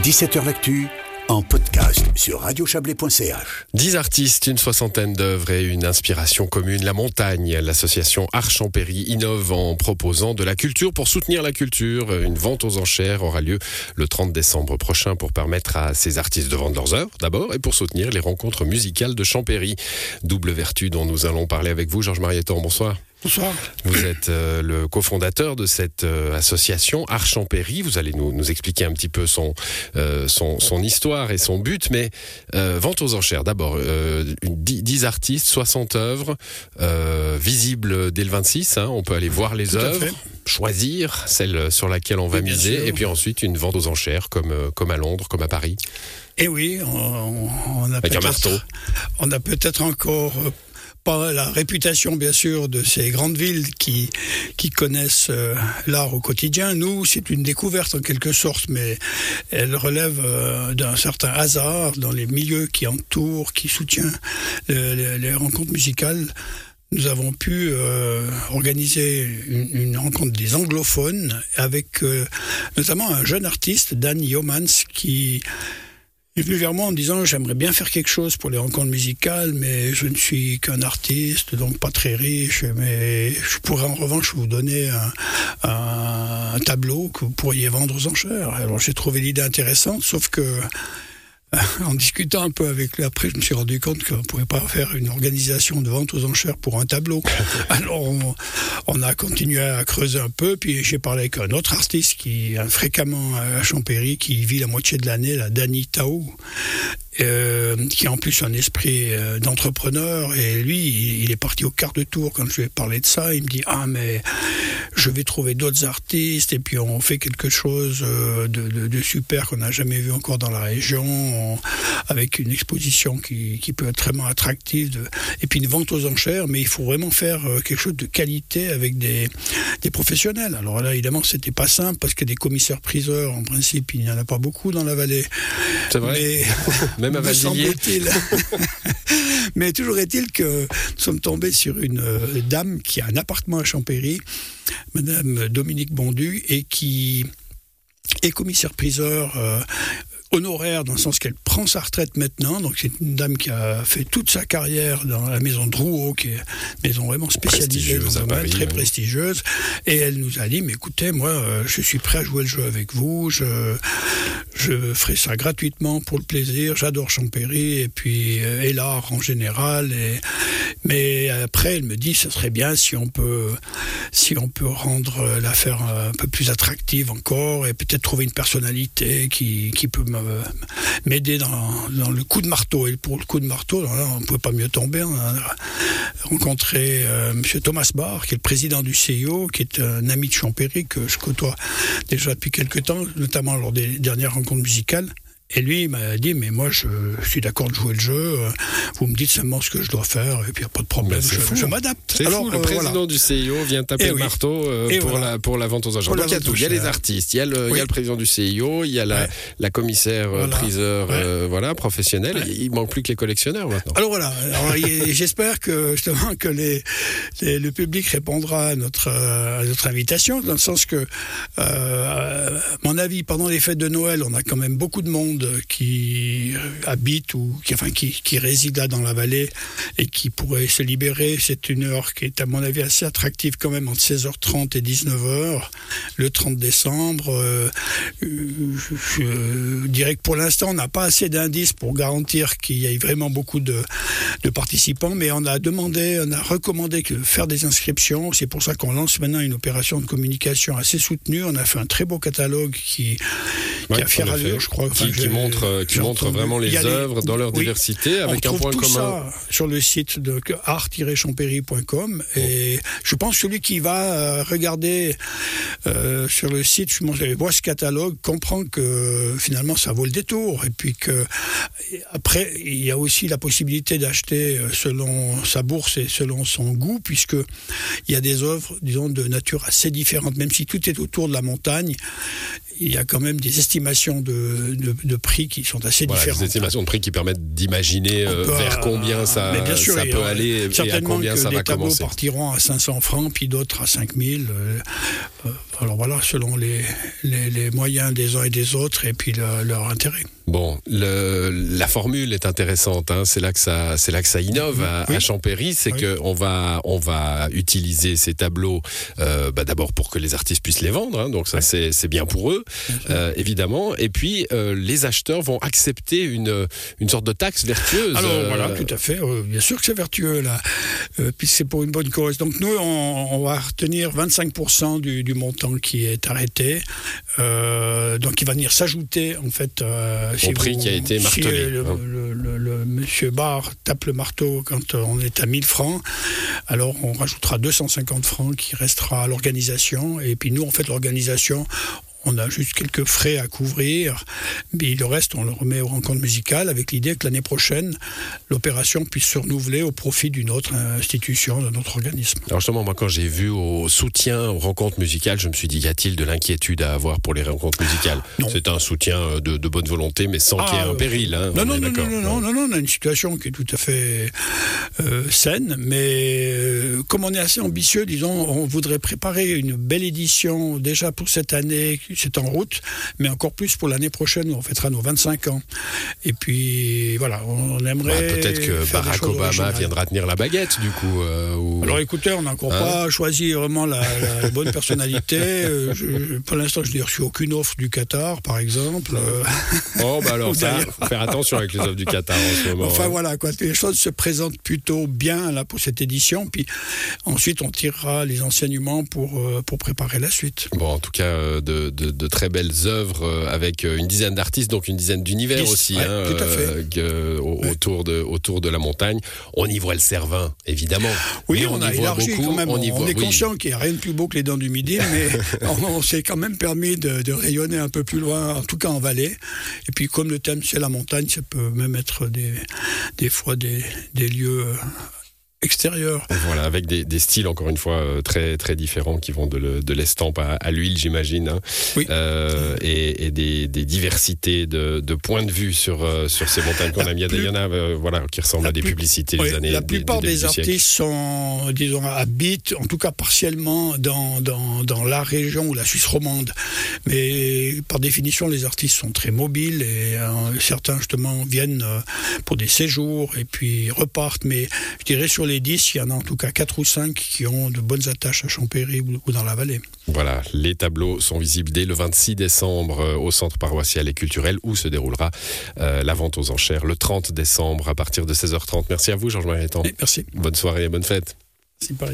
17h L'actu en podcast sur radiochablais.ch. Dix artistes, une soixantaine d'œuvres et une inspiration commune. La montagne, l'association Archampéry innove en proposant de la culture pour soutenir la culture. Une vente aux enchères aura lieu le 30 décembre prochain pour permettre à ces artistes de vendre leurs œuvres d'abord et pour soutenir les rencontres musicales de Champéry. Double vertu dont nous allons parler avec vous, Georges Marieton. Bonsoir. Bonsoir. Vous êtes euh, le cofondateur de cette euh, association Archampéry. Vous allez nous, nous, expliquer un petit peu son, euh, son, son, histoire et son but. Mais vente aux enchères, d'abord, 10 artistes, 60 œuvres, visibles dès le 26. Hein, on peut aller voir les œuvres, choisir celle sur laquelle on va miser, et puis ensuite une vente aux enchères, comme, comme à Londres, comme à Paris. Eh oui, on, a. On a peut-être encore pas la réputation, bien sûr, de ces grandes villes qui, qui connaissent euh, l'art au quotidien. Nous, c'est une découverte en quelque sorte, mais elle relève euh, d'un certain hasard dans les milieux qui entourent, qui soutiennent les, rencontres musicales nous avons pu euh, organiser une, une, rencontre des anglophones avec notamment un jeune artiste, Dan Yeomans, qui est venu vers moi en me disant j'aimerais bien faire quelque chose pour les rencontres musicales, mais je ne suis qu'un artiste, donc pas très riche, mais je pourrais en revanche vous donner un, tableau que vous pourriez vendre aux enchères. Alors j'ai trouvé l'idée intéressante, sauf que en discutant un peu avec lui après, je me suis rendu compte qu'on ne pouvait pas faire une organisation de vente aux enchères pour un tableau. Alors on, a continué à creuser un peu, puis j'ai parlé avec un autre artiste qui est fréquemment à Champéry, qui vit la moitié de l'année, la Dani Tao, euh, qui a en plus un esprit euh, d'entrepreneur. Et lui, il est parti au quart de tour quand je lui ai parlé de ça. Il me dit Ah, mais je vais trouver d'autres artistes et puis on fait quelque chose euh, de, de, de super qu'on n'a jamais vu encore dans la région, on, avec une exposition qui, qui, peut être vraiment attractive de, et puis une vente aux enchères. Mais il faut vraiment faire quelque chose de qualité avec des, des professionnels. Alors là, évidemment, c'était pas simple parce que des commissaires-priseurs, en principe, il n'y en a pas beaucoup dans la vallée. C'est vrai. Mais, Même à. Mais toujours est-il que nous sommes tombés sur une euh, dame qui a un appartement à Champéry, Madame Dominique Bondu, et qui est commissaire-priseur euh, honoraire dans le sens qu'elle prend sa retraite maintenant. Donc c'est une dame qui a fait toute sa carrière dans la maison de Rouault, qui est une maison vraiment spécialisée dans très prestigieuse. Et elle nous a dit, mais écoutez, moi, euh, je suis prêt à jouer le jeu avec vous. Je, je ferai ça gratuitement pour le plaisir. J'adore Champéry et puis euh, et l'art en général. Et, mais après, elle me dit, ce serait bien si on peut, si on peut rendre l'affaire un peu plus attractive encore et peut-être trouver une personnalité qui, peut m'aider dans, le coup de marteau. Et pour le coup de marteau, on ne pouvait pas mieux tomber. On a rencontré euh, M. Thomas Barr, qui est le président du CIO, qui est un ami de Champéry que je côtoie déjà depuis quelques temps, notamment lors des dernières rencontres musicales. Et lui, il m'a dit, mais moi, je, suis d'accord de jouer le jeu. Euh, vous me dites seulement ce que je dois faire, et puis il n'y a pas de problème, je, je m'adapte. Alors, fou, le euh, président voilà. du CIO vient taper et le oui. marteau euh, pour, voilà. la, pour la vente aux agents. Donc, il y a tout. Il y a les artistes, il y a le, oui. il y a le président du CIO, il y a la, ouais. la commissaire voilà. priseur, ouais. euh, voilà, professionnelle. Ouais. Il manque plus que les collectionneurs maintenant. Alors voilà. J'espère que justement que les, les, le public répondra à notre, à notre invitation, dans le sens que, euh, à mon avis, pendant les fêtes de Noël, on a quand même beaucoup de monde qui habite ou qui, enfin, qui, réside là dans la vallée et qui pourrait se libérer. C'est une heure qui est à mon avis assez attractive quand même entre 16h30 et 19h le 30 décembre. Euh, je, dirais que pour l'instant on n'a pas assez d'indices pour garantir qu'il y ait vraiment beaucoup de, participants, mais on a demandé, on a recommandé de faire des inscriptions. C'est pour ça qu'on lance maintenant une opération de communication assez soutenue. On a fait un très beau catalogue qui, qui a fière allure, je crois. Enfin, qui, qui montre, euh, qui montre vraiment les œuvres les... dans leur oui. diversité avec on un point tout commun. Ça sur le site de art-champéry.com et je pense que celui qui va euh, regarder euh, sur le site, je voit ce catalogue, comprend que finalement ça vaut le détour et puis que après il y a aussi la possibilité d'acheter euh, selon sa bourse et selon son goût puisque il y a des œuvres disons de nature assez différente même si tout est autour de la montagne il y a quand même des estimations de, de, de prix qui sont assez Voilà, différentes. des estimations de prix qui permettent d'imaginer euh, vers combien ça, bien sûr, peut aller et à combien que ça des va tableaux commencer. partiront à 500 francs, puis d'autres à 5000. euh, euh, alors voilà, selon les, les, moyens des uns et des autres, et puis le- leur intérêt. Bon, le, la formule est intéressante. Hein. C'est là que ça, c'est là que ça innove à, Oui. à Champéry, c'est Oui. que on va, on va utiliser ces tableaux euh, bah, d'abord pour que les artistes puissent les vendre. hein. donc ça, c'est, bien pour eux, euh, évidemment. Et puis euh, les acheteurs vont accepter une, une sorte de taxe vertueuse. Alors voilà, tout à fait. Bien sûr que c'est vertueux là, puisque c'est pour une bonne cause. Donc nous, on, on va retenir 25% du, du montant qui est arrêté. Donc il va venir s'ajouter en fait Au prix qui a été si, martelé, le, hein. le- le- le monsieur Barr tape le marteau quand on est à 1000 francs. Alors on rajoutera 250 francs qui restera à l'organisation. Et puis nous, en fait, l'organisation. On a juste quelques frais à couvrir, mais le reste, on le remet aux rencontres musicales avec l'idée que l'année prochaine, l'opération puisse se renouveler au profit d'une autre institution, d'un autre organisme. Alors justement, moi, quand j'ai vu au soutien aux rencontres musicales, je me suis dit, y a-t-il de l'inquiétude à avoir pour les rencontres musicales? C'est un soutien euh, de, de bonne volonté, mais sans Ah, qu'il y ait un euh, péril. Hein, Non, on non, non, non, non, non, non, on a une situation qui est tout à fait euh, saine, mais euh, comme on est assez ambitieux, disons, on voudrait préparer une belle édition déjà pour cette année, c'est en route, mais encore plus pour l'année prochaine où on fêtera nos 25 ans. Et puis voilà, on Bah, aimerait. Peut-être que Barack Obama viendra tenir la baguette, du coup. euh, ou- Alors écoutez, on n'a encore Hein pas choisi vraiment la, la bonne personnalité. Euh, je- pour l'instant, je n'ai reçu aucune offre du Qatar, par exemple. Euh, Oh, bah alors ça, faut faire attention avec les offres du Qatar en ce moment. Enfin hein. voilà, quoi. les choses se présentent plutôt bien là pour cette édition. Puis ensuite, on tirera les enseignements pour, euh, pour préparer la suite. Bon, en tout cas, de, de- de très belles œuvres euh, avec euh, une dizaine d'artistes, donc une dizaine d'univers aussi, ouais, hein, tout à fait. euh, que- au- Ouais. autour, de, autour de la montagne. On y voit le Cervin, évidemment. Oui, Mais on, a voit élargi beaucoup, quand même. On, On, y voit, est oui. conscient qu'il n'y a rien de plus beau que les dents du midi, mais on, on s'est quand même permis de, de rayonner un peu plus loin, en tout cas en vallée. Et puis comme le thème c'est la montagne, ça peut même être des, des fois des, des lieux extérieurs. Voilà, avec des, des styles encore une fois euh, très très différents qui vont de, le- l'estampe à, à l'huile, j'imagine, hein. Oui. Euh, et, et des, des diversités de, de points de vue sur euh, sur ces montagnes qu'on a mis. Il y en a, euh, voilà, qui ressemblent à des plus- publicités Oui, des années. la plupart des, artistes sont, disons, habitent, en tout cas partiellement, dans, dans, dans la région ou la Suisse romande. Mais par définition, les artistes sont très mobiles et euh, certains, justement, viennent pour des séjours et puis repartent. Mais je dirais sur les 10, il y en a en tout cas 4 ou 5 qui ont de bonnes attaches à Champéry ou, dans la vallée. Voilà, les tableaux sont visibles dès le 26 décembre euh, au centre paroissial et culturel où se déroulera euh, la vente aux enchères le 30 décembre à partir de 16h30. Merci à vous, Georges Mariettan. Et merci. Bonne soirée et bonne fête. C'est pareil.